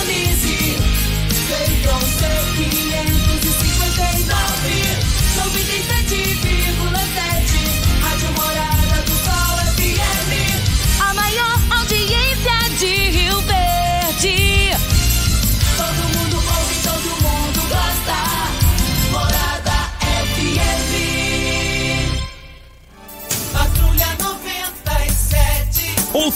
all these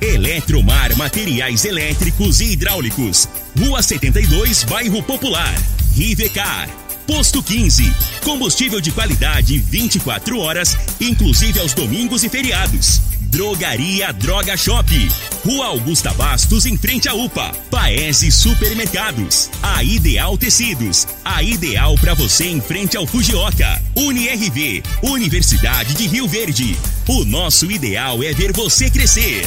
Eletromar Materiais Elétricos e Hidráulicos. Rua 72, Bairro Popular. Rivecar. Posto 15. Combustível de qualidade 24 horas, inclusive aos domingos e feriados. Drogaria Droga Shop. Rua Augusta Bastos, em frente à UPA. Paese Supermercados. A Ideal Tecidos. A ideal para você em frente ao Fujioka. UniRV. Universidade de Rio Verde. O nosso ideal é ver você crescer.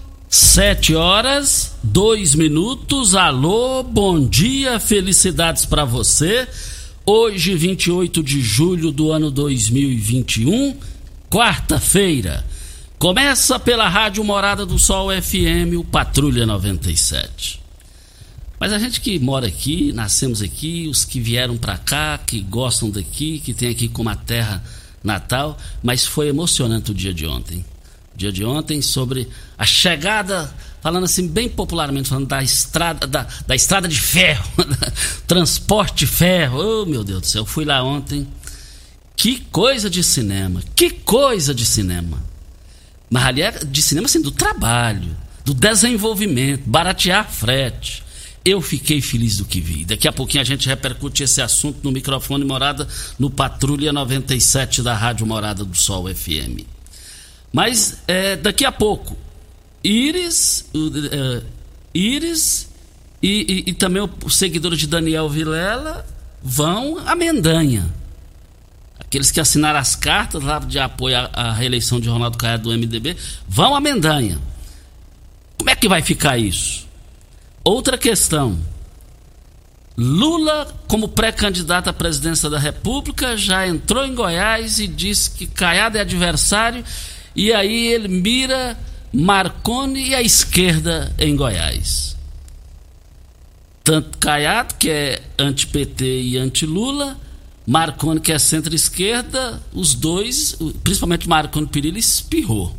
Sete horas, dois minutos. Alô, bom dia, felicidades para você. Hoje, 28 de julho do ano 2021, quarta-feira. Começa pela Rádio Morada do Sol FM, o Patrulha 97. Mas a gente que mora aqui, nascemos aqui, os que vieram para cá, que gostam daqui, que tem aqui como a terra natal, mas foi emocionante o dia de ontem. Dia de ontem sobre a chegada, falando assim bem popularmente, falando da estrada, da, da estrada de ferro, transporte de ferro. Oh, meu Deus do céu, fui lá ontem. Que coisa de cinema, que coisa de cinema. Mas ali é de cinema assim, do trabalho, do desenvolvimento, baratear frete. Eu fiquei feliz do que vi. Daqui a pouquinho a gente repercute esse assunto no microfone Morada, no Patrulha 97 da Rádio Morada do Sol FM. Mas é, daqui a pouco, Iris, uh, Iris e, e, e também os seguidores de Daniel Vilela vão à Mendanha. Aqueles que assinaram as cartas lá de apoio à, à reeleição de Ronaldo Caiado do MDB vão à Mendanha. Como é que vai ficar isso? Outra questão. Lula, como pré-candidato à presidência da República, já entrou em Goiás e disse que Caiado é adversário, e aí ele mira Marconi e a esquerda em Goiás. Tanto Caiado, que é anti-PT e anti-Lula, Marconi, que é centro-esquerda, os dois, principalmente Marconi Perillo, espirrou.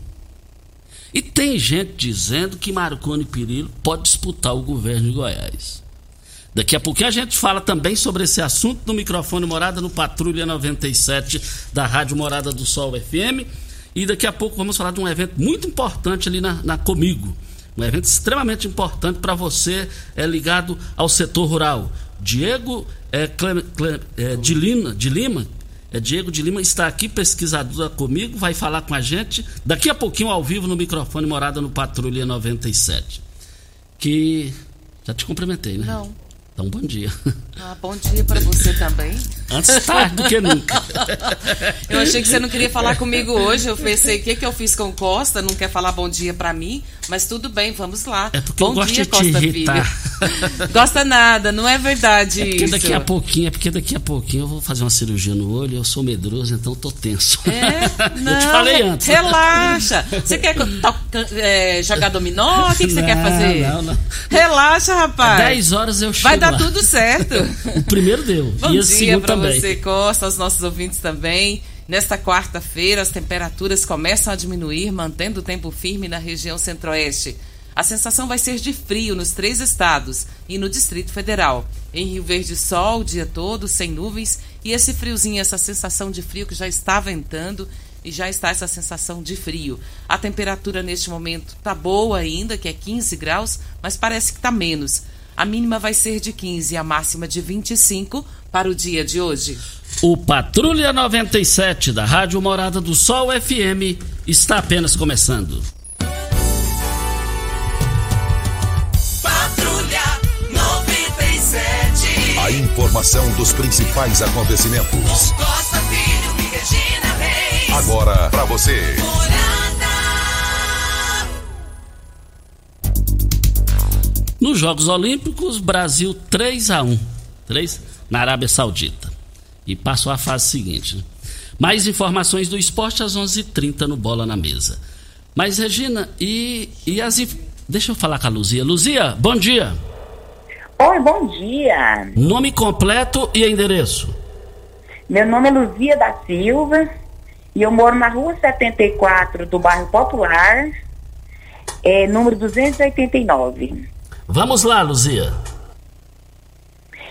E tem gente dizendo que Marconi Perillo pode disputar o governo de Goiás. Daqui a pouquinho a gente fala também sobre esse assunto no microfone Morada no Patrulha 97 da Rádio Morada do Sol FM. E daqui a pouco vamos falar de um evento muito importante ali na, na Comigo. Um evento extremamente importante para você é ligado ao setor rural. Diego é, Clem, Clem, é, de, Lima, de Lima, é Diego de Lima está aqui, pesquisador comigo, vai falar com a gente daqui a pouquinho ao vivo no microfone Morada no Patrulha 97. Que já te cumprimentei, né? Não. Então, bom dia. Ah, bom dia para você também. Antes tarde do que nunca. Eu achei que você não queria falar comigo hoje. Eu pensei, o que, que eu fiz com Costa? Não quer falar bom dia para mim? Mas tudo bem, vamos lá. É porque bom eu gosto dia, de te Costa irritar. Filho. Gosta nada, não é verdade É porque isso. daqui a pouquinho, é porque daqui a pouquinho eu vou fazer uma cirurgia no olho, eu sou medroso, então tô tenso. É? Não, eu te falei antes. Relaxa. Você quer é, jogar dominó? O que, que você quer Não, fazer? não, não. Relaxa, rapaz. 10 horas eu chego Vai dar lá. tudo certo. O primeiro deu. Bom e esse dia para você, Costa, aos nossos ouvintes também. Nesta quarta-feira, as temperaturas começam a diminuir, mantendo o tempo firme na região centro-oeste. A sensação vai ser de frio nos três estados e no Distrito Federal. Em Rio Verde, sol o dia todo, sem nuvens, e esse friozinho, essa sensação de frio que já está ventando e já está essa sensação de frio. A temperatura neste momento está boa ainda, que é 15 graus, mas parece que está menos. A mínima vai ser de 15 e a máxima de 25 para o dia de hoje. O Patrulha 97 da Rádio Morada do Sol FM está apenas começando. Patrulha 97. A informação dos principais acontecimentos. Costa Filho e Regina Reis. Agora pra você. Nos Jogos Olímpicos, Brasil 3 a 1 3 na Arábia Saudita. E passou a fase seguinte. né? Mais informações do esporte às 11:30 h 30 no Bola na Mesa. Mas, Regina, e, e as. Deixa eu falar com a Luzia. Luzia, bom dia. Oi, bom dia. Nome completo e endereço. Meu nome é Luzia da Silva e eu moro na rua 74 do bairro Popular, é, número 289. Vamos lá, Luzia.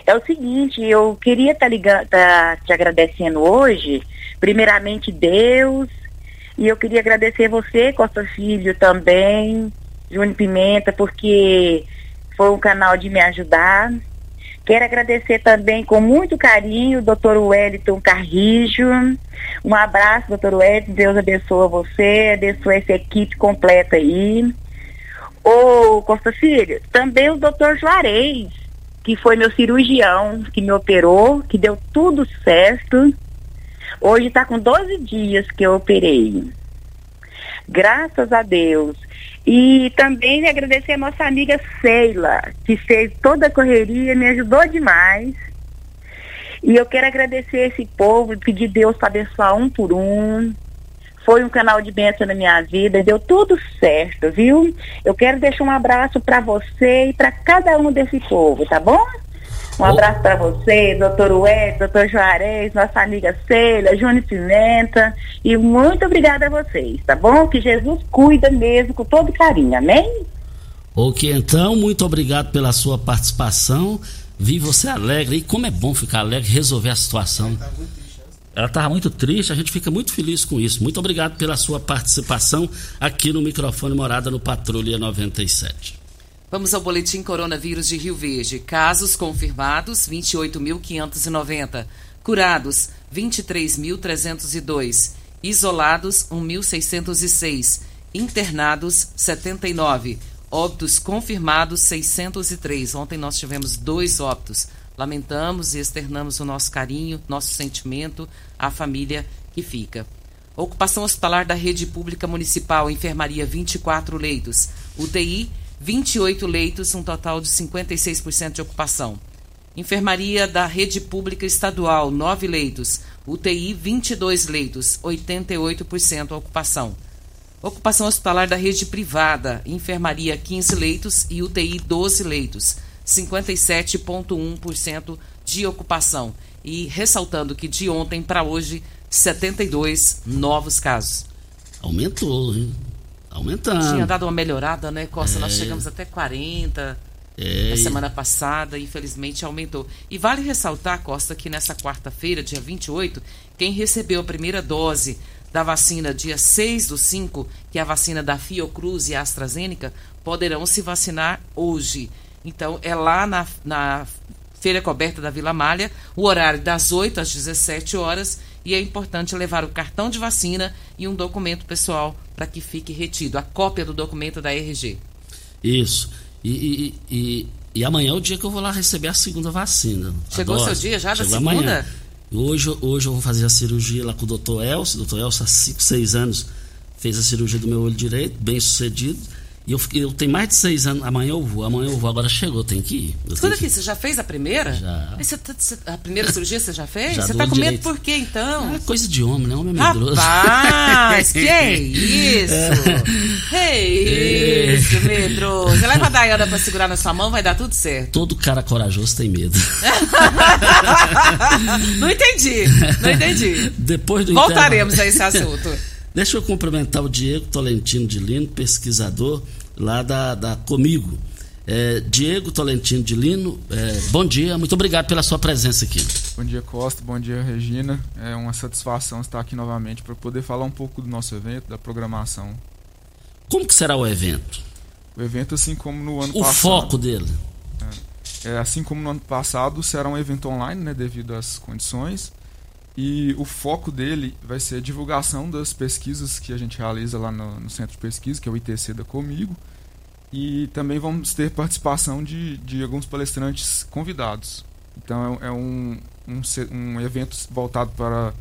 É o seguinte, eu queria estar ligando, tá te agradecendo hoje, primeiramente Deus, e eu queria agradecer você, Costa Filho, também, Júnior Pimenta, porque foi um canal de me ajudar. Quero agradecer também com muito carinho o doutor Wellington Carrijo. Um abraço, doutor Wellington, Deus abençoe você, abençoe essa equipe completa aí. Ô, Costa Filho, também o doutor Juarez, que foi meu cirurgião, que me operou, que deu tudo certo. Hoje está com 12 dias que eu operei. Graças a Deus. E também agradecer a nossa amiga Sheila, que fez toda a correria, me ajudou demais. E eu quero agradecer esse povo pedir Deus para abençoar um por um. Foi um canal de bênção na minha vida, deu tudo certo, viu? Eu quero deixar um abraço para você e para cada um desse povo, tá bom? Um abraço para você, doutor Ué, doutor Juarez, nossa amiga Ceila, Júnior Pimenta. E muito obrigada a vocês, tá bom? Que Jesus cuida mesmo com todo carinho, amém? Ok, então, muito obrigado pela sua participação. Vi você alegre. E como é bom ficar alegre, resolver a situação. Ela estava muito triste, a gente fica muito feliz com isso. Muito obrigado pela sua participação aqui no microfone Morada no Patrulha 97. Vamos ao boletim coronavírus de Rio Verde. Casos confirmados 28.590, curados 23.302, isolados 1.606, internados 79, óbitos confirmados 603. Ontem nós tivemos dois óbitos. Lamentamos e externamos o nosso carinho, nosso sentimento à família que fica. Ocupação hospitalar da rede pública municipal, enfermaria 24 leitos, UTI 28 leitos, um total de 56% de ocupação. Enfermaria da rede pública estadual, 9 leitos, UTI 22 leitos, 88% ocupação. Ocupação hospitalar da rede privada, enfermaria 15 leitos e UTI 12 leitos, 57,1% de ocupação. E ressaltando que de ontem para hoje, 72 novos casos. Aumentou, hein? Aumentando. Tinha dado uma melhorada, né, Costa? Nós É. chegamos até 40 É, na semana passada, infelizmente aumentou. E vale ressaltar, Costa, que nessa quarta-feira, dia 28, quem recebeu a primeira dose da vacina dia 6 do 5, que é a vacina da Fiocruz e AstraZeneca, poderão se vacinar hoje. Então, é lá na, na Feira Coberta da Vila Malha, o horário das 8 às 17 horas, e é importante levar o cartão de vacina e um documento pessoal para que fique retido, a cópia do documento da RG. Isso. E, e- e- E amanhã é o dia que eu vou lá receber a segunda vacina. Chegou o seu dia já da Chegou segunda? Amanhã. Hoje, hoje eu vou fazer a cirurgia lá com o doutor Elcio. O doutor Elcio há 5, 6 anos fez a cirurgia do meu olho direito, bem sucedido. E eu, fiquei- eu tenho mais de 6 anos. Amanhã eu vou, amanhã eu vou. Agora chegou, tem que ir. Eu tenho aqui, que- você já fez a primeira? Já. Você tá- você- a primeira cirurgia você já fez? Já você tá com medo direito. por quê, então? É coisa de homem, né? Homem é medroso. Rapaz, que é isso? É isso, medroso. Leva a Dayana pra segurar na sua mão, vai dar tudo certo. Todo cara corajoso tem medo. Não entendi, não entendi. Depois do Voltaremos intervalo- a esse assunto. Deixa eu cumprimentar o Diego Tolentino de Lino, pesquisador lá da, da Comigo. É, Diego Tolentino de Lino, é, bom dia, muito obrigado pela sua presença aqui. Bom dia, Costa. Bom dia, Regina. É uma satisfação estar aqui novamente para poder falar um pouco do nosso evento, da programação. Como que será o evento? O evento, assim como no ano O passado. foco dele? É, assim como no ano passado, será um evento online, né, devido às condições. E o foco dele vai ser a divulgação das pesquisas que a gente realiza lá no, no centro de pesquisa, que é o ITC da Comigo. E também vamos ter participação de, de alguns palestrantes convidados. Então é, é um, um, um evento voltado para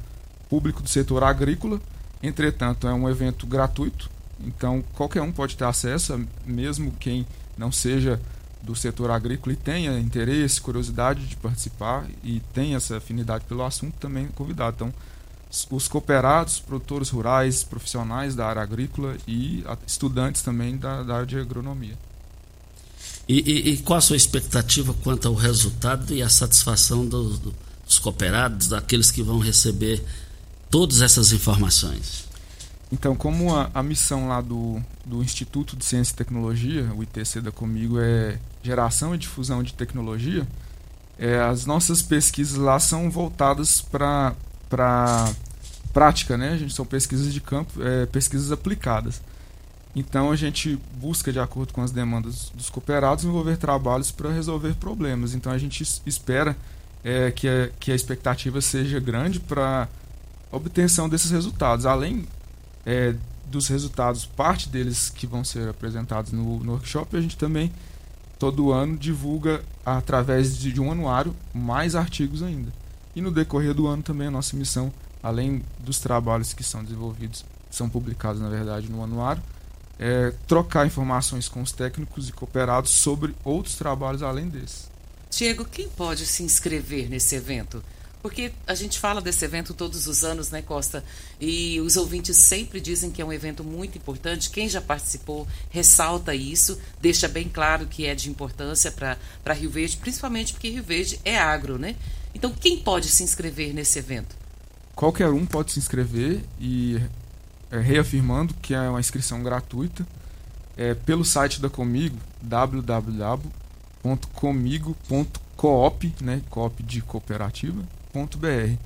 público do setor agrícola. Entretanto, é um evento gratuito. Então qualquer um pode ter acesso, mesmo quem não seja do setor agrícola e tenha interesse, curiosidade de participar e tenha essa afinidade pelo assunto, também é convidado. Então, os cooperados, produtores rurais, profissionais da área agrícola e a- estudantes também da, da área de agronomia. E, e- e qual a sua expectativa quanto ao resultado e à satisfação do- do- dos cooperados, daqueles que vão receber todas essas informações? Então, como a, a missão lá do, do Instituto de Ciência e Tecnologia, o ITC da Comigo, é geração e difusão de tecnologia, é, as nossas pesquisas lá são voltadas para prática, né? A gente são pesquisas de campo, é, pesquisas aplicadas. Então, a gente busca, de acordo com as demandas dos cooperados, desenvolver trabalhos para resolver problemas. Então, a gente es- espera é, que, a, que a expectativa seja grande para obtenção desses resultados. Além é, dos resultados, parte deles que vão ser apresentados no, no workshop, a gente também todo ano divulga através de, de um anuário mais artigos ainda. E no decorrer do ano também a nossa missão, além dos trabalhos que são desenvolvidos, são publicados na verdade no anuário, é trocar informações com os técnicos e cooperados sobre outros trabalhos além desses. Diego, quem pode se inscrever nesse evento? Porque a gente fala desse evento todos os anos, né, Costa? E os ouvintes sempre dizem que é um evento muito importante. Quem já participou ressalta isso, deixa bem claro que é de importância para Rio Verde, principalmente porque Rio Verde é agro, né? Então, quem pode se inscrever nesse evento? Qualquer um pode se inscrever e é, reafirmando que é uma inscrição gratuita é, pelo site da Comigo, www.comigo.coop, né, coop de cooperativa, .br.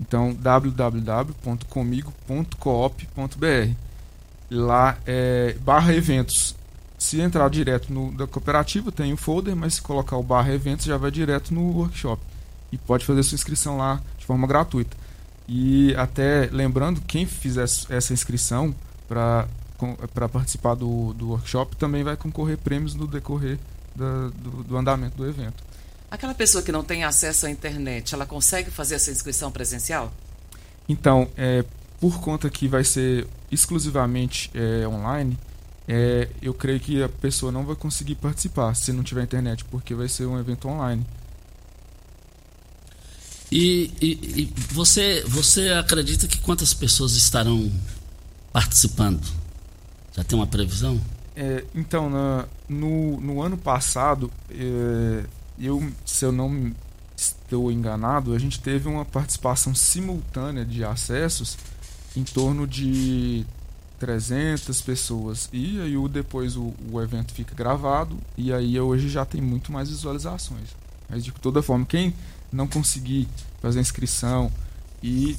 Então, www.comigo.coop.br. Lá é barra eventos. Se entrar direto no da cooperativa, tem o folder, mas se colocar o barra eventos, já vai direto no workshop. E pode fazer sua inscrição lá de forma gratuita. E até lembrando, quem fizer essa inscrição para participar do, do workshop também vai concorrer prêmios no decorrer da- do, do andamento do evento. Aquela pessoa que não tem acesso à internet, ela consegue fazer essa inscrição presencial? Então, é, por conta que vai ser exclusivamente é, online, é, eu creio que a pessoa não vai conseguir participar se não tiver internet, porque vai ser um evento online. E, e- e você, você acredita que quantas pessoas estarão participando? Já tem uma previsão? É, então, na- no, no ano passado, é, eu, se eu não estou enganado, a gente teve uma participação simultânea de acessos em torno de 300 pessoas. E aí depois o, o evento fica gravado e aí hoje já tem muito mais visualizações. Mas de toda forma, quem não conseguir fazer a inscrição e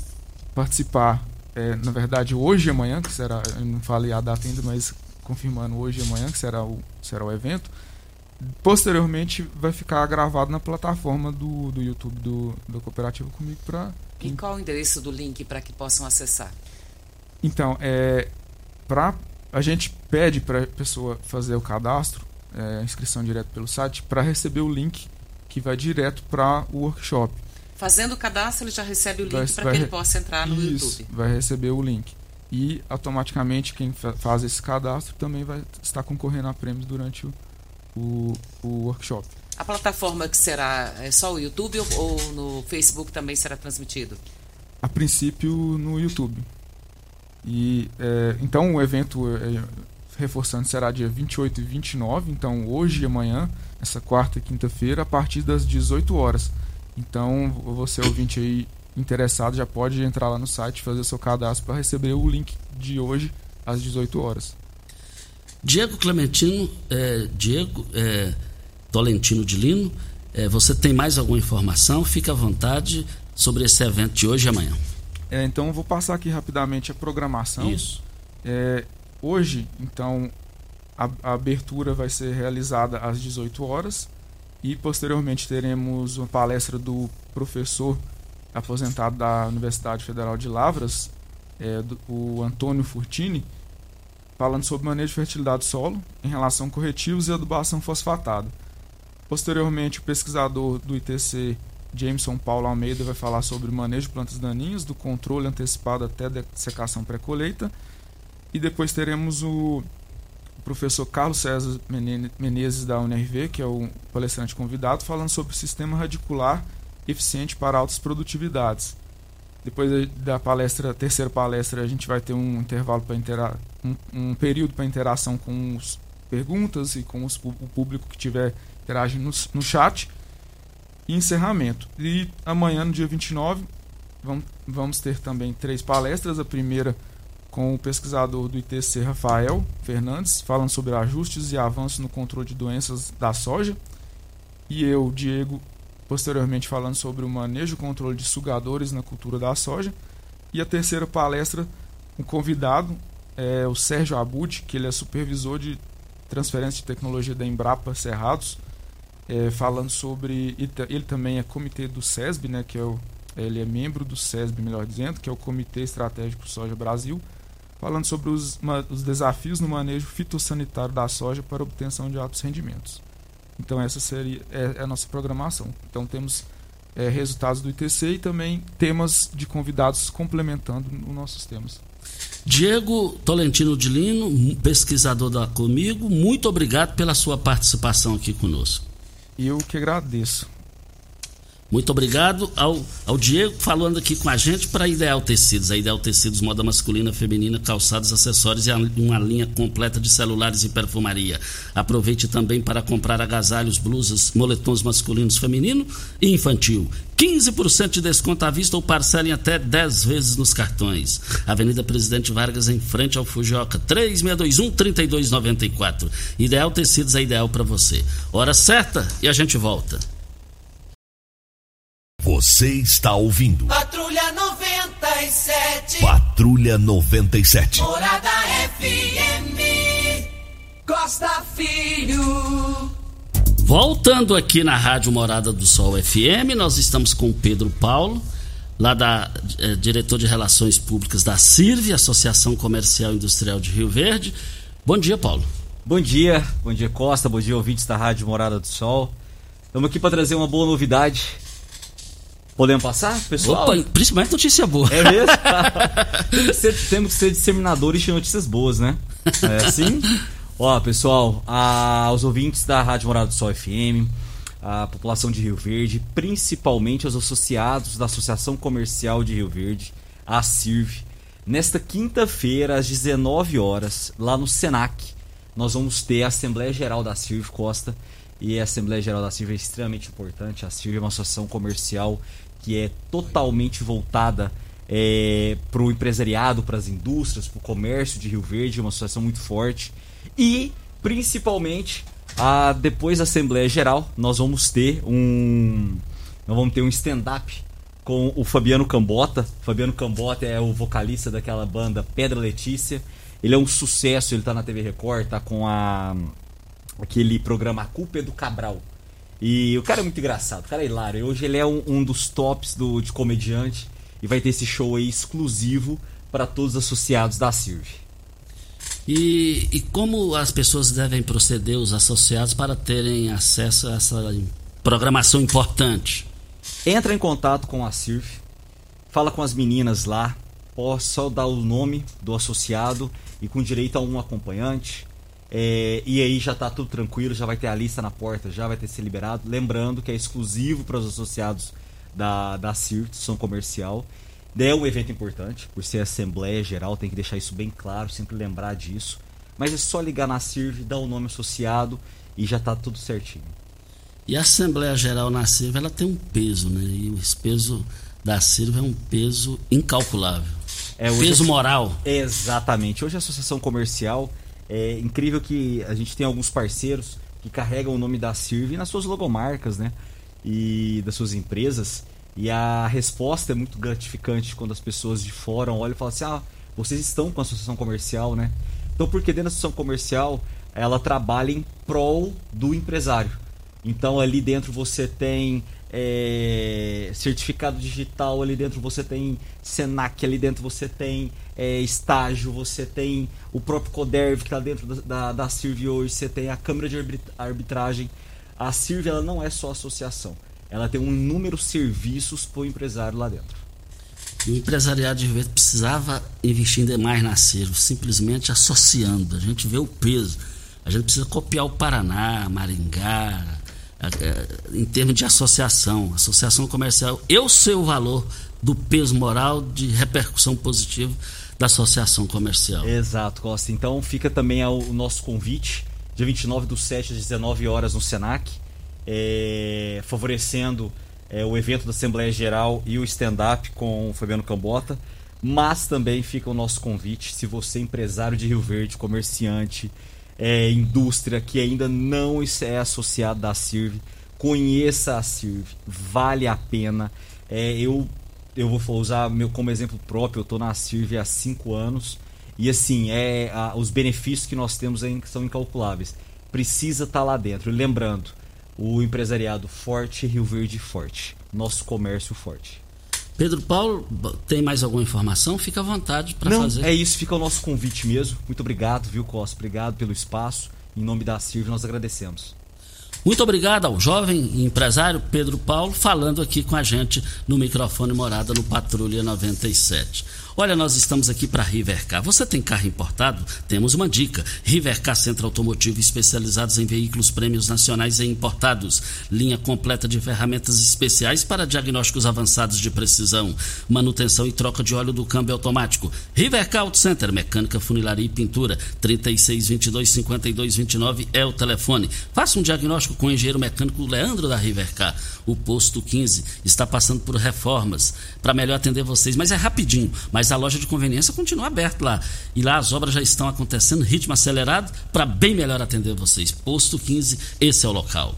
participar, é, na verdade hoje e amanhã, que será, eu não falei a data ainda, mas confirmando hoje e amanhã, que será o, será o evento, posteriormente vai ficar gravado na plataforma do, do YouTube do, do Cooperativo Comigo para E qual o endereço do link para que possam acessar? Então, é, pra, a gente pede para a pessoa fazer o cadastro é, inscrição direto pelo site para receber o link que vai direto para o workshop. Fazendo o cadastro, ele já recebe o link para que ele possa entrar no Isso, YouTube. vai receber o link. E automaticamente quem fa- faz esse cadastro também vai estar concorrendo a prêmios durante o, o, o workshop. A plataforma que será é só o YouTube ou, ou no Facebook também será transmitido? A princípio no YouTube. E é, então o evento é, reforçando será dia 28 e 29, então hoje e amanhã, essa quarta e quinta-feira, a partir das 18 horas. Então você ouvinte aí interessado já pode entrar lá no site, fazer seu cadastro para receber o link de hoje às 18 horas. Diego Clementino, é, Diego é, Tolentino de Lino, é, você tem mais alguma informação? Fique à vontade sobre esse evento de hoje e amanhã. É, então eu vou passar aqui rapidamente a programação. Isso. É, hoje, então, a, a abertura vai ser realizada às 18 horas e posteriormente teremos uma palestra do professor aposentado da Universidade Federal de Lavras, é, do- o Antônio Furtini, falando sobre manejo de fertilidade do solo em relação a corretivos e adubação fosfatada. Posteriormente, o pesquisador do ITC, Jameson Paulo Almeida, vai falar sobre manejo de plantas daninhas, do controle antecipado até dessecação pré-colheita. E depois teremos o professor Carlos César Mene- Menezes, da UNRV, que é o palestrante convidado, falando sobre o sistema radicular eficiente para altas produtividades. Depois da- palestra, terceira palestra, a gente vai ter um intervalo para intera um, um período para interação com os perguntas e com os o público que tiver interagindo no, no chat e encerramento. E amanhã, no dia 29, vamos, vamos ter também três palestras. A primeira com o pesquisador do ITC, Rafael Fernandes, falando sobre ajustes e avanços no controle de doenças da soja. E eu, Diego, posteriormente falando sobre o manejo e controle de sugadores na cultura da soja. E a terceira palestra, um convidado é o Sérgio Abud, que ele é supervisor de transferência de tecnologia da Embrapa Cerrados, é, falando sobre. Ele também é comitê do SESB, né, que é o, ele é membro do SESB, melhor dizendo, que é o Comitê Estratégico Soja Brasil, falando sobre os, ma- os desafios no manejo fitossanitário da soja para obtenção de altos rendimentos. Então essa seria é, é a nossa programação. Então temos é, resultados do ITC e também temas de convidados complementando os nossos temas. Diego Tolentino de Lino, pesquisador da Comigo, muito obrigado pela sua participação aqui conosco. Eu que agradeço. Muito obrigado ao, ao Diego falando aqui com a gente para Ideal Tecidos. A Ideal Tecidos, moda masculina, feminina, calçados, acessórios e uma linha completa de celulares e perfumaria. Aproveite também para comprar agasalhos, blusas, moletons masculinos, feminino e infantil. 15% de desconto à vista ou parcela em até 10 vezes nos cartões. Avenida Presidente Vargas, em frente ao Fujioka, 3621-3294. Ideal Tecidos é ideal para você. Hora certa e a gente volta. Você está ouvindo Patrulha 97. Patrulha 97. Morada FM. Costa Filho. Voltando aqui na Rádio Morada do Sol FM, nós estamos com o Pedro Paulo, lá da eh, diretor de Relações Públicas da CIRV, Associação Comercial e Industrial de Rio Verde. Bom dia, Paulo. Bom dia, bom dia Costa, bom dia ouvintes da Rádio Morada do Sol. Estamos aqui para trazer uma boa novidade. Podemos passar, pessoal? Opa, principalmente notícia boa. É mesmo? temos, que ser, disseminadores de notícias boas, né? É assim? Ó, pessoal, a- aos ouvintes da Rádio Morada do Sol FM, a população de Rio Verde, principalmente aos associados da Associação Comercial de Rio Verde, a CIRV, nesta quinta-feira, às 19 horas, lá no SENAC, nós vamos ter a Assembleia Geral da CIRV Costa. E a Assembleia Geral da CIRV é extremamente importante. A CIRV é uma associação comercial que é totalmente voltada para o empresariado, para as indústrias, para o comércio de Rio Verde, é uma associação muito forte. E, principalmente, a, depois da Assembleia Geral, nós vamos ter um. Nós vamos ter um stand-up com o Fabiano Cambota. Fabiano Cambota é o vocalista daquela banda Pedra Letícia. Ele é um sucesso, ele tá na TV Record, tá com a aquele programa A Culpa é do Cabral. E o cara é muito engraçado, o cara é hilário. Hoje ele é um, um dos tops do, de comediante e vai ter esse show aí exclusivo para todos os associados da CIRV. E, e como as pessoas devem proceder, os associados, para terem acesso a essa programação importante? Entra em contato com a CIRF, fala com as meninas lá, pode só dar o nome do associado e com direito a um acompanhante. É, e aí já está tudo tranquilo, já vai ter a lista na porta, já vai ter ser liberado. Lembrando que é exclusivo para os associados da, da CIRT, som comercial. É um evento importante, por ser Assembleia Geral, tem que deixar isso bem claro, sempre lembrar disso. Mas é só ligar na CIRV, dar o nome associado e já está tudo certinho. E a Assembleia Geral na CIRV, ela tem um peso, né? E esse peso da CIRV é um peso incalculável. É, peso moral. Exatamente. Hoje a Associação Comercial, é incrível que a gente tem alguns parceiros que carregam o nome da CIRV nas suas logomarcas, né? E das suas empresas. E a resposta é muito gratificante quando as pessoas de fora olham e falam assim: ah, vocês estão com a associação comercial, né? Então, porque dentro da associação comercial ela trabalha em prol do empresário. Então, ali dentro você tem é, certificado digital, ali dentro você tem Senac, ali dentro você tem é, estágio, você tem o próprio Coderv que está dentro da, da, da CIRV hoje, você tem a Câmara de Arbitragem. A CIRV ela não é só associação ela tem um número de serviços para o empresário lá dentro. O empresariado de Rio precisava investir mais na Cervo, simplesmente associando. A gente vê o peso. A gente precisa copiar o Paraná, Maringá, em termos de associação, associação comercial. Eu sei o valor do peso moral de repercussão positiva da associação comercial. Exato, Costa. Então fica também o nosso convite, dia 29 do 7 às 19 horas no Senac é, favorecendo é, o evento da Assembleia Geral e o stand-up com o Fabiano Cambota. Mas também fica o nosso convite, se você é empresário de Rio Verde, comerciante, é, indústria que ainda não é associado da CIRV, conheça a CIRV, vale a pena. É, eu, eu vou usar meu como exemplo próprio, eu estou na CIRV há cinco anos e assim, é, a, os benefícios que nós temos são incalculáveis. Precisa estar tá lá dentro. E lembrando, o empresariado forte, Rio Verde forte, nosso comércio forte. Pedro Paulo, tem mais alguma informação? Fica à vontade para fazer. É isso, fica o nosso convite mesmo. Muito obrigado, viu, Costa? Obrigado pelo espaço. Em nome da Silvia, nós agradecemos. Muito obrigado ao jovem empresário Pedro Paulo falando aqui com a gente no microfone morada no Patrulha 97. Olha, nós estamos aqui para Rivercar. Você tem carro importado? Temos uma dica. Rivercar Centro Automotivo especializados em veículos prêmios nacionais e importados. Linha completa de ferramentas especiais para diagnósticos avançados de precisão, manutenção e troca de óleo do câmbio automático. Rivercar Auto Center, mecânica, funilaria e pintura. 3622 5229 é o telefone. Faça um diagnóstico com o engenheiro mecânico Leandro da Rivercar. O posto 15 está passando por reformas para melhor atender vocês, mas é rapidinho. Mas mas a loja de conveniência continua aberta lá. E lá as obras já estão acontecendo, ritmo acelerado, para bem melhor atender vocês. Posto 15, esse é o local.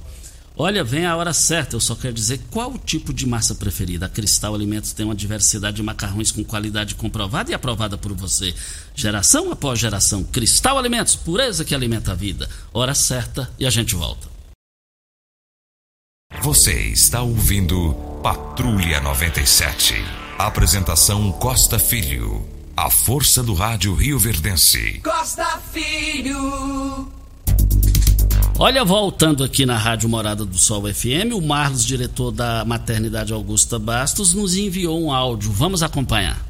Olha, vem a hora certa, eu só quero dizer qual o tipo de massa preferida. A Cristal Alimentos tem uma diversidade de macarrões com qualidade comprovada e aprovada por você. Geração após geração. Cristal Alimentos, pureza que alimenta a vida. Hora certa e a gente volta. Você está ouvindo Patrulha 97. Apresentação Costa Filho. A força do rádio Rio Verdense. Costa Filho. Olha, voltando aqui na Rádio Morada do Sol FM, o Marlos, diretor da Maternidade Augusta Bastos, nos enviou um áudio. Vamos acompanhar.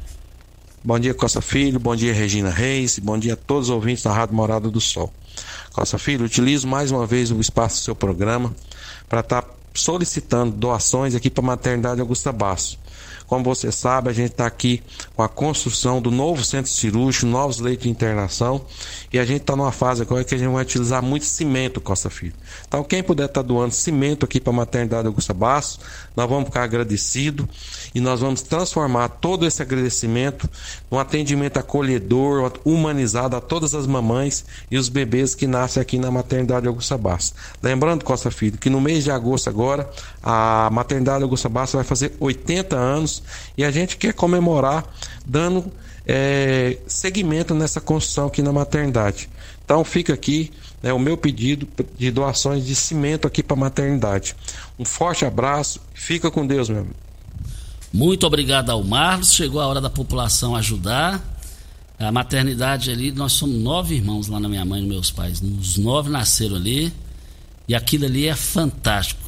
Bom dia, Costa Filho. Bom dia, Regina Reis. Bom dia a todos os ouvintes da Rádio Morada do Sol. Costa Filho, utilizo mais uma vez o espaço do seu programa para estar tá solicitando doações aqui para a Maternidade Augusta Bastos. Como você sabe, a gente está aqui com a construção do novo centro cirúrgico, novos leitos de internação, e a gente está numa fase agora que a gente vai utilizar muito cimento, Costa Filho. Então, quem puder estar tá doando cimento aqui para a maternidade Augusta Bastos, nós vamos ficar agradecidos e nós vamos transformar todo esse agradecimento num atendimento acolhedor, humanizado a todas as mamães e os bebês que nascem aqui na maternidade Augusta Bastos. Lembrando, Costa Filho, que no mês de agosto agora, a maternidade Augusta Bastos vai fazer 80 anos e a gente quer comemorar dando é, segmento nessa construção aqui na maternidade. Então fica aqui né, o meu pedido de doações de cimento aqui para a maternidade. Um forte abraço, fica com Deus, meu amigo. Muito obrigado ao Marlos. Chegou a hora da população ajudar. A maternidade ali, nós somos nove irmãos lá na minha mãe e meus pais. Os nove nasceram ali e aquilo ali é fantástico.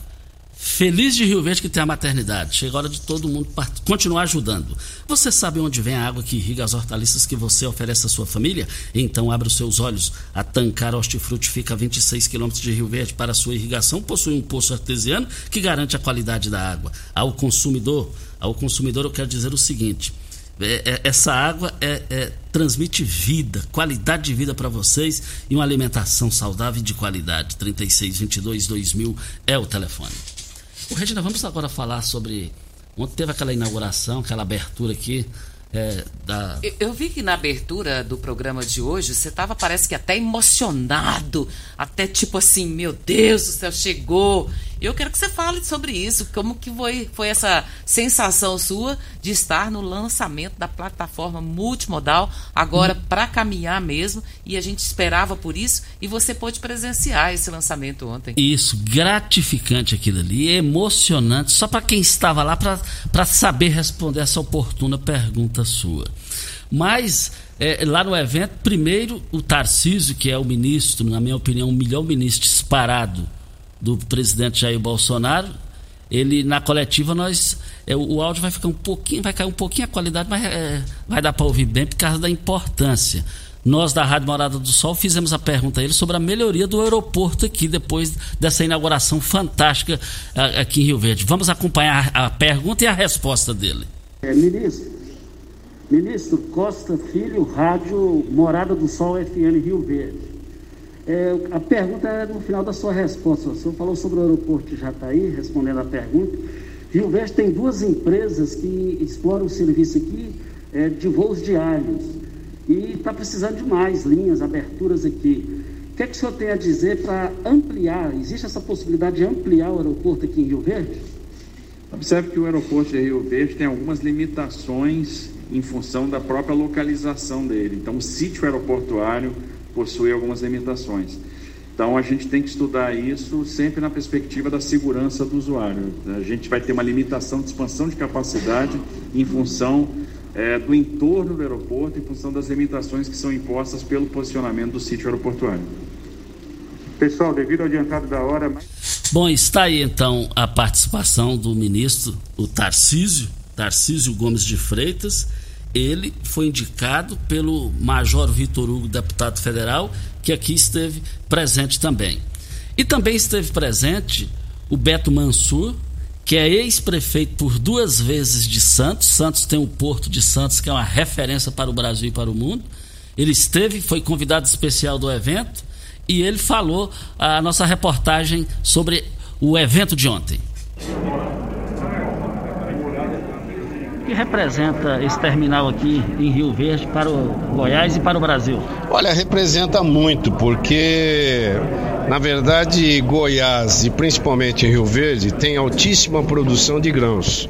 Feliz de Rio Verde que tem a maternidade. Chega a hora de todo mundo continuar ajudando. Você sabe onde vem a água que irriga as hortaliças que você oferece à sua família? Então abra os seus olhos. A Tancar Hortifruti fica a 26 quilômetros de Rio Verde. Para sua irrigação, possui um poço artesiano que garante a qualidade da água. Ao consumidor, ao consumidor eu quero dizer o seguinte: é, é, essa água é, é, transmite vida, qualidade de vida para vocês e uma alimentação saudável e de qualidade. 3622 2000 é o telefone. O Regina, vamos agora falar sobre. Ontem teve aquela inauguração, aquela abertura aqui. É, da... eu, eu, vi que na abertura do programa de hoje você estava, parece que até emocionado, até tipo assim, meu Deus do céu, chegou. Eu quero que você fale sobre isso, como que foi, foi essa sensação sua de estar no lançamento da plataforma multimodal, agora para caminhar mesmo, e a gente esperava por isso, e você pôde presenciar esse lançamento ontem. Isso, gratificante aquilo ali, emocionante, só para quem estava lá para saber responder essa oportuna pergunta sua. Mas é, lá no evento, primeiro o Tarcísio, que é o ministro, na minha opinião, o melhor ministro disparado do presidente Jair Bolsonaro, ele na coletiva nós é, o, áudio vai ficar um pouquinho, vai cair um pouquinho a qualidade, mas é, vai dar para ouvir bem por causa da importância. Nós da Rádio Morada do Sol fizemos a pergunta a ele sobre a melhoria do aeroporto aqui depois dessa inauguração fantástica aqui em Rio Verde. Vamos acompanhar a pergunta e a resposta dele. É, ministro, ministro Costa Filho, Rádio Morada do Sol FM Rio Verde. É, a pergunta é no final da sua resposta. O senhor falou sobre o aeroporto de Jataí, respondendo a pergunta. Rio Verde tem duas empresas que exploram o serviço aqui é, de voos diários. E está precisando de mais linhas, aberturas aqui. O que, é que o senhor tem a dizer para ampliar? Existe essa possibilidade de ampliar o aeroporto aqui em Rio Verde? Observe que o aeroporto de Rio Verde tem algumas limitações em função da própria localização dele. Então, o sítio aeroportuário possui algumas limitações. Então a gente tem que estudar isso sempre na perspectiva da segurança do usuário. A gente vai ter uma limitação de expansão de capacidade em função é, do entorno do aeroporto, em função das limitações que são impostas pelo posicionamento do sítio aeroportuário. Pessoal, devido ao adiantado da hora. Bom, está aí então a participação do ministro, o Tarcísio, Tarcísio Gomes de Freitas ele foi indicado pelo Major Vitor Hugo, deputado federal, que aqui esteve presente também. E também esteve presente o Beto Mansur, que é ex-prefeito por duas vezes de Santos. Santos tem o Porto de Santos, que é uma referência para o Brasil e para o mundo. Ele esteve, foi convidado especial do evento e ele falou a nossa reportagem sobre o evento de ontem. Que representa esse terminal aqui em Rio Verde para o Goiás e para o Brasil? Olha, representa muito, porque na verdade Goiás e principalmente Rio Verde tem altíssima produção de grãos.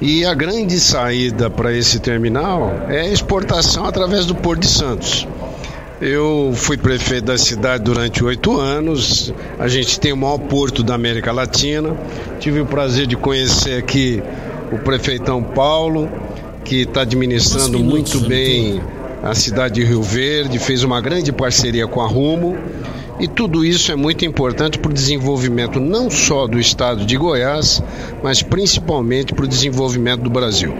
E a grande saída para esse terminal é a exportação através do Porto de Santos. Eu fui prefeito da cidade durante oito anos. A gente tem o maior porto da América Latina. Tive o prazer de conhecer aqui o prefeitão Paulo, que está administrando muito bem a cidade de Rio Verde, fez uma grande parceria com a Rumo. E tudo isso é muito importante para o desenvolvimento não só do estado de Goiás, mas principalmente para o desenvolvimento do Brasil.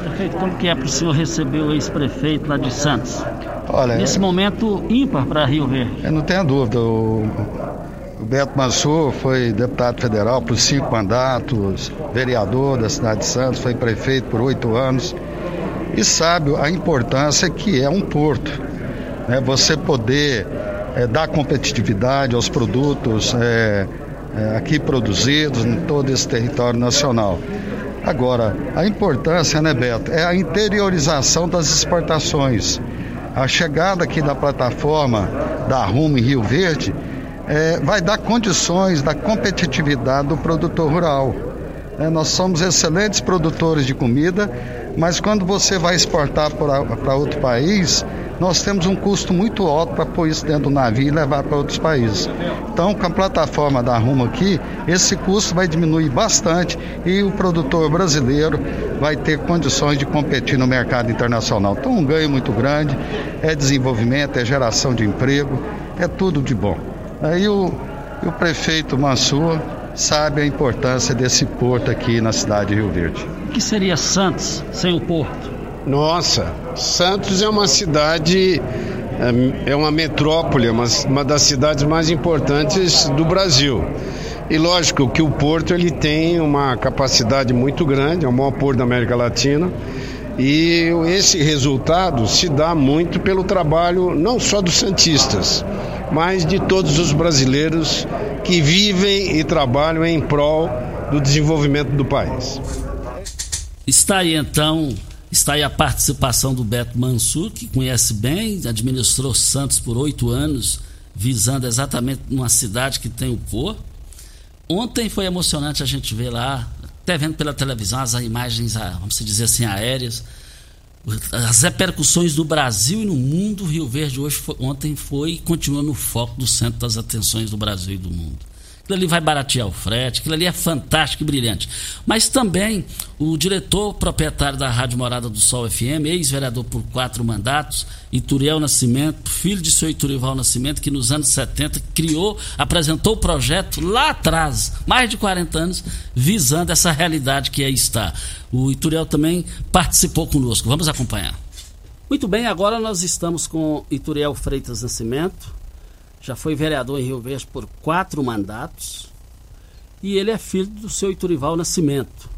Prefeito, como que é para o senhor receber o ex-prefeito lá de Santos? Olha, Nesse momento ímpar para Rio Verde. Eu não tenho dúvida. O o Beto Mansur foi deputado federal por cinco mandatos, vereador da cidade de Santos, foi prefeito por oito anos e sabe a importância que é um porto. Né? Você poder é, dar competitividade aos produtos é, é, aqui produzidos em todo esse território nacional. Agora, a importância, né, Beto, é a interiorização das exportações. A chegada aqui da plataforma da Rumo em Rio Verde é, vai dar condições da competitividade do produtor rural. É, nós somos excelentes produtores de comida, mas quando você vai exportar para outro país, nós temos um custo muito alto para pôr isso dentro do navio e levar para outros países. Então, com a plataforma da Rumo aqui, esse custo vai diminuir bastante e o produtor brasileiro vai ter condições de competir no mercado internacional. Então, um ganho muito grande, é desenvolvimento, é geração de emprego, é tudo de bom. Aí o, o prefeito Mansur sabe a importância desse porto aqui na cidade de Rio Verde. O que seria Santos sem o porto? Nossa, Santos é uma cidade, é uma metrópole, uma, uma das cidades mais importantes do Brasil. E lógico que o porto ele tem uma capacidade muito grande, é o maior porto da América Latina. E esse resultado se dá muito pelo trabalho não só dos santistas, mas de todos os brasileiros que vivem e trabalham em prol do desenvolvimento do país. Está aí então, está aí a participação do Beto Mansur, que conhece bem, administrou Santos por oito anos, visando exatamente uma cidade que tem o porto. Ontem foi emocionante a gente ver lá, até vendo pela televisão as imagens, vamos dizer assim, aéreas, as repercussões no Brasil e no mundo. Rio Verde hoje foi, ontem foi e continua no foco do centro das atenções do Brasil e do mundo. Aquilo ali vai baratear o frete, aquilo ali é fantástico e brilhante. Mas também o diretor proprietário da Rádio Morada do Sol FM, ex-vereador por quatro mandatos, Ituriel Nascimento, filho de seu Iturival Nascimento, que nos anos 70 criou, apresentou o projeto lá atrás, mais de 40 anos, visando essa realidade que aí está. O Ituriel também participou conosco. Vamos acompanhar. Muito bem, agora nós estamos com Ituriel Freitas Nascimento, já foi vereador em Rio Verde por quatro mandatos e ele é filho do seu Iturival Nascimento.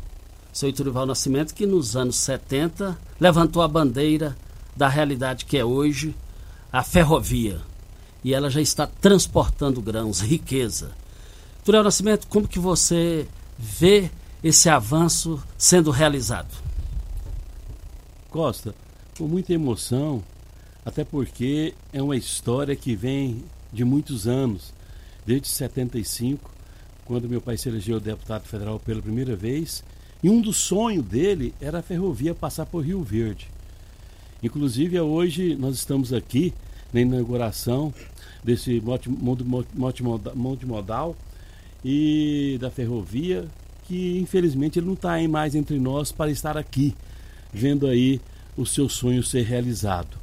Seu Iturival Nascimento que nos anos 70 levantou a bandeira da realidade que é hoje a ferrovia. E ela já está transportando grãos, riqueza. Iturival Nascimento, como que você vê esse avanço sendo realizado? Costa, com muita emoção, até porque é uma história que vem de muitos anos, desde 75, quando meu pai se elegeu deputado federal pela primeira vez, e um dos sonhos dele era a ferrovia passar por Rio Verde. Inclusive, hoje nós estamos aqui na inauguração desse multimodal e da ferrovia, que infelizmente ele não está mais entre nós para estar aqui, vendo aí o seu sonho ser realizado.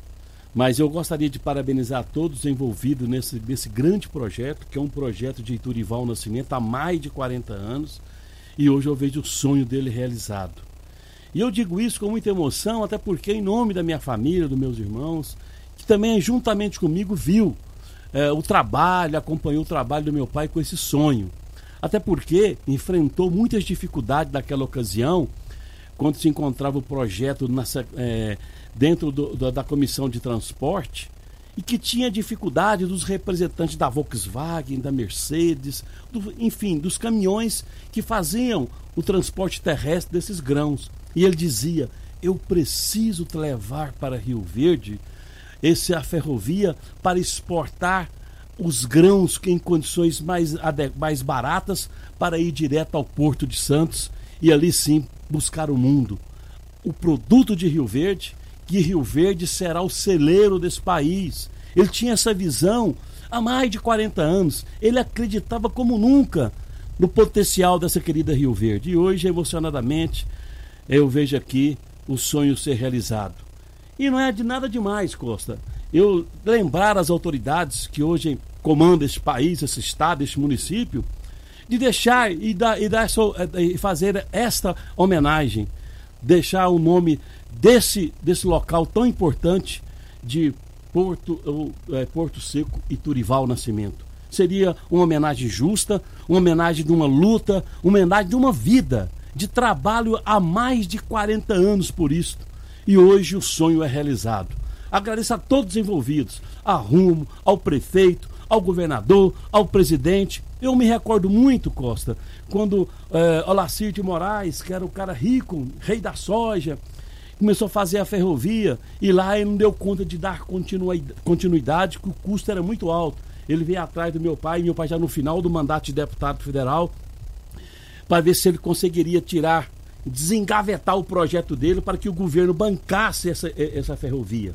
Mas eu gostaria de parabenizar todos envolvidos nesse, nesse grande projeto, que é um projeto de Iturival Nascimento há mais de 40 anos, e hoje eu vejo o sonho dele realizado. E eu digo isso com muita emoção, até porque, em nome da minha família, dos meus irmãos, que também juntamente comigo viu é, o trabalho, acompanhou o trabalho do meu pai com esse sonho. Até porque enfrentou muitas dificuldades naquela ocasião, quando se encontrava o projeto nessa, é, dentro do, do, da comissão de transporte e que tinha dificuldade dos representantes da Volkswagen, da Mercedes, do, enfim, dos caminhões que faziam o transporte terrestre desses grãos. E ele dizia: Eu preciso levar para Rio Verde esse, a ferrovia para exportar os grãos em condições mais, mais baratas para ir direto ao Porto de Santos e ali sim buscar o mundo. O produto de Rio Verde que Rio Verde será o celeiro desse país. Ele tinha essa visão há mais de 40 anos. Ele acreditava como nunca no potencial dessa querida Rio Verde. E hoje, emocionadamente, eu vejo aqui o sonho ser realizado. E não é de nada demais, Costa. Eu lembrar as autoridades que hoje comandam esse país, esse estado, esse município, de deixar e, dar, e, dar essa, e fazer esta homenagem, deixar o nome desse, desse local tão importante de Porto, é, Porto Seco e Turival Nascimento. Seria uma homenagem justa, uma homenagem de uma luta, uma homenagem de uma vida, de trabalho há mais de 40 anos por isso. E hoje o sonho é realizado. Agradeço a todos os envolvidos, a Rumo, ao prefeito, ao governador, ao presidente. Eu me recordo muito, Costa, quando é, Olacir de Moraes, que era o cara rico, rei da soja, começou a fazer a ferrovia e lá ele não deu conta de dar continuidade, que o custo era muito alto. Ele veio atrás do meu pai, meu pai já no final do mandato de deputado federal, para ver se ele conseguiria tirar, desengavetar o projeto dele para que o governo bancasse essa, essa ferrovia.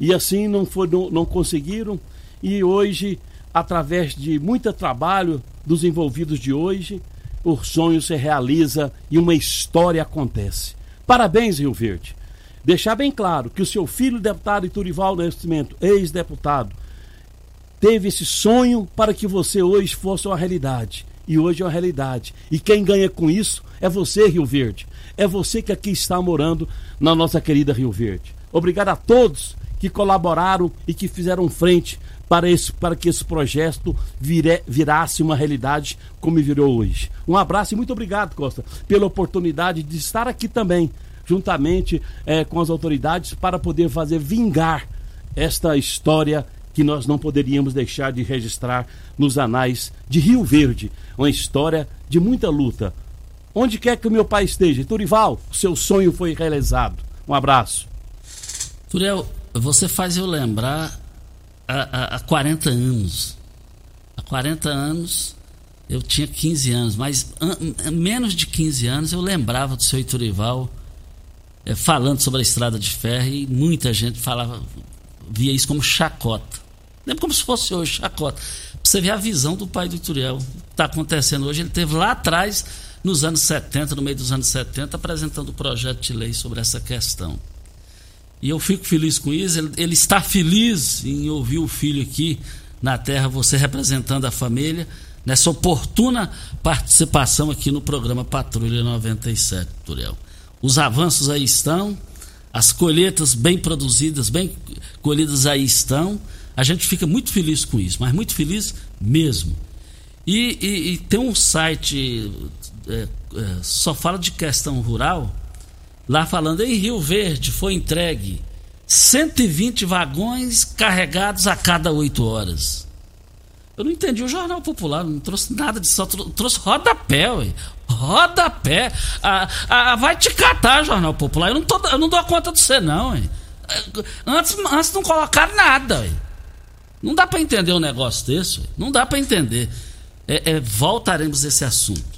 E assim não, foi, não, não conseguiram. E hoje, através de muito trabalho dos envolvidos de hoje, o sonho se realiza e uma história acontece. Parabéns, Rio Verde. Deixar bem claro que o seu filho, deputado Iturival Nascimento, ex-deputado, teve esse sonho para que você hoje fosse uma realidade. E hoje é uma realidade. E quem ganha com isso é você, Rio Verde. É você que aqui está morando na nossa querida Rio Verde. Obrigado a todos que colaboraram e que fizeram frente para, esse, para que esse projeto vire, virasse uma realidade como virou hoje. Um abraço e muito obrigado, Costa, pela oportunidade de estar aqui também, juntamente é, com as autoridades, para poder fazer vingar esta história que nós não poderíamos deixar de registrar nos anais de Rio Verde. Uma história de muita luta. Onde quer que meu pai esteja, Turival, seu sonho foi realizado. Um abraço. Turiel, você faz eu lembrar há, há 40 anos. Há 40 anos eu tinha 15 anos, mas an, menos de 15 anos eu lembrava do seu Iturival é, falando sobre a estrada de ferro e muita gente falava, via isso como chacota. Lembra como se fosse hoje, chacota. Você ver a visão do pai do Ituriel. O que está acontecendo hoje, ele teve lá atrás, nos anos 70, no meio dos anos 70, apresentando o projeto de lei sobre essa questão. E eu fico feliz com isso. Ele, ele, está feliz em ouvir o filho aqui na terra, você representando a família, nessa oportuna participação aqui no programa Patrulha 97, Turiel. Os avanços aí estão, as colheitas bem produzidas, bem colhidas aí estão. A gente fica muito feliz com isso, mas muito feliz mesmo. E, e, e tem um site, é, é, só fala de questão rural, lá falando em Rio Verde foi entregue 120 vagões carregados a cada oito horas. Eu não entendi o Jornal Popular, não trouxe nada disso, só trouxe rodapé, ué. Rodapé. Ah, ah, vai te catar, Jornal Popular. Eu não, tô, eu não dou conta de você, não, ué. Antes, antes não colocaram nada, ué. Não dá para entender um negócio desse, não dá para entender. É, é, voltaremos a esse assunto.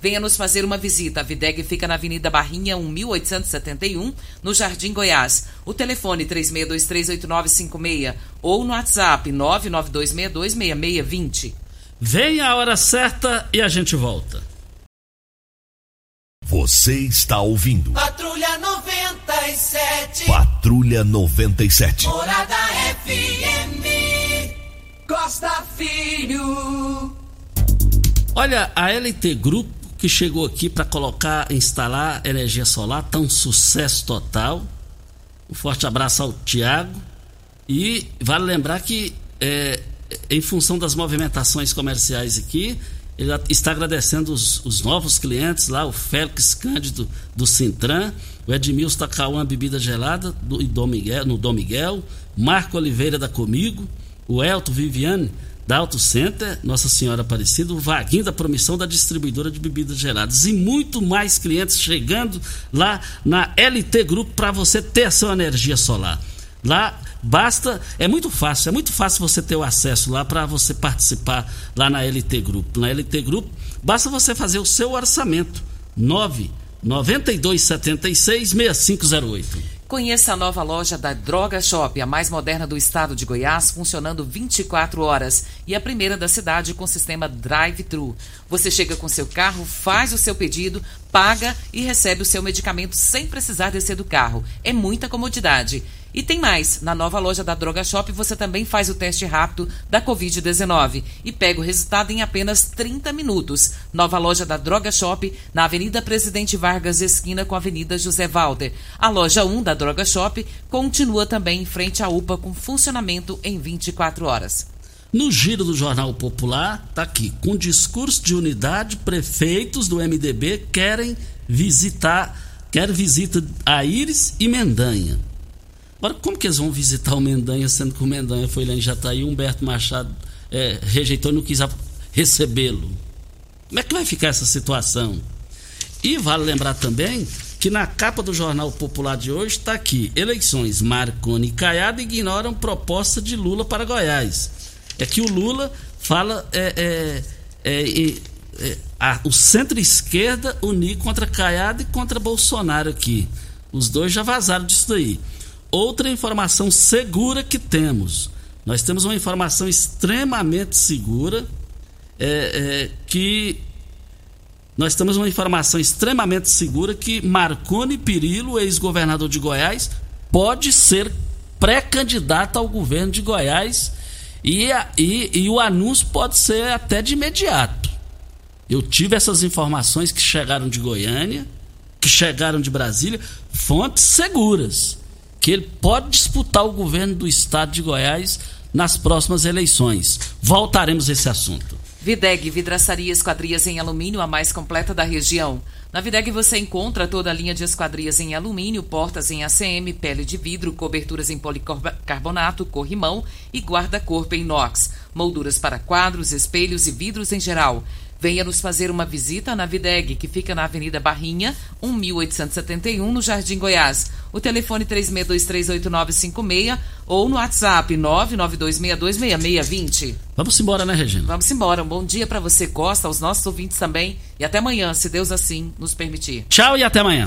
Venha nos fazer uma visita. A Videg fica na Avenida Barrinha, 1871, no Jardim Goiás. O telefone 36238956 ou no WhatsApp 992626620. Vem a hora certa e a gente volta. Você está ouvindo. Patrulha 97. Patrulha 97. Morada FM. Costa Filho. Olha, a LT Grupo que chegou aqui para colocar, instalar energia solar, tá um sucesso total. Um forte abraço ao Tiago. E vale lembrar que é, em função das movimentações comerciais aqui, ele está agradecendo os, os novos clientes lá, o Félix Cândido do Sintran, o Edmilson Tacauã Bebida Gelada do, Dom Miguel, no Dom Miguel, Marco Oliveira da Comigo, o Elton Viviane da Auto Center, Nossa Senhora Aparecida, o Vaguinho da Promissão da Distribuidora de Bebidas Geladas e muito mais clientes chegando lá na LT Grupo para você ter a sua energia solar. Lá basta, é muito fácil, é muito fácil você ter o acesso lá para você participar lá na LT Grupo. Na LT Grupo, basta você fazer o seu orçamento. 9 9276 6508. Conheça a nova loja da Droga Shop, a mais moderna do estado de Goiás, funcionando 24 horas e a primeira da cidade com sistema drive-thru. Você chega com seu carro, faz o seu pedido, paga e recebe o seu medicamento sem precisar descer do carro. É muita comodidade. E tem mais, na nova loja da Droga Shop você também faz o teste rápido da Covid-19 e pega o resultado em apenas 30 minutos. Nova loja da Droga Shop, na Avenida Presidente Vargas, esquina com a Avenida José Walter. A loja 1 da Droga Shop continua também em frente à UPA com funcionamento em 24 horas. No giro do Jornal Popular, tá aqui, com discurso de unidade, prefeitos do MDB querem visitar, quer visita a Íris e Mendanha. Agora, como que eles vão visitar o Mendanha, sendo que o Mendanha foi lá em Jataí Humberto Machado é, rejeitou e não quis recebê-lo? Como é que vai ficar essa situação? E vale lembrar também que na capa do Jornal Popular de hoje está aqui: eleições Marconi e Caiado ignoram proposta de Lula para Goiás. É que o Lula fala é, é, é, é a, o centro-esquerda unir contra Caiado e contra Bolsonaro aqui. Os dois já vazaram disso daí. Outra informação segura que temos. Nós temos uma informação extremamente segura é, é, que nós temos uma informação extremamente segura que Marconi Perillo, ex-governador de Goiás, pode ser pré-candidato ao governo de Goiás e, e, e, o anúncio pode ser até de imediato. Eu tive essas informações que chegaram de Goiânia, que chegaram de Brasília, fontes seguras, que ele pode disputar o governo do estado de Goiás nas próximas eleições. Voltaremos a esse assunto. Videg Vidraçaria Esquadrias em Alumínio, a mais completa da região. Na Videg você encontra toda a linha de esquadrias em alumínio, portas em ACM, pele de vidro, coberturas em policarbonato, corrimão e guarda-corpo em inox, molduras para quadros, espelhos e vidros em geral. Venha nos fazer uma visita na Videg, que fica na Avenida Barrinha, 1871, no Jardim Goiás. O telefone 36238956 ou no WhatsApp 992626620. Vamos embora, né, Regina? Vamos embora. Um bom dia para você, Costa, aos nossos ouvintes também. E até amanhã, se Deus assim nos permitir. Tchau e até amanhã.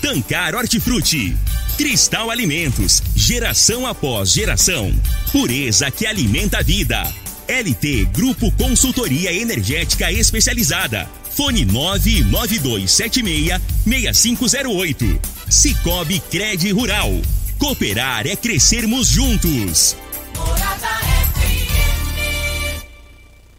Tancar Hortifruti. Cristal Alimentos, geração após geração. Pureza que alimenta a vida. LT Grupo Consultoria Energética Especializada. Fone 99276-6508. Cicobi Cred Rural. Cooperar é crescermos juntos.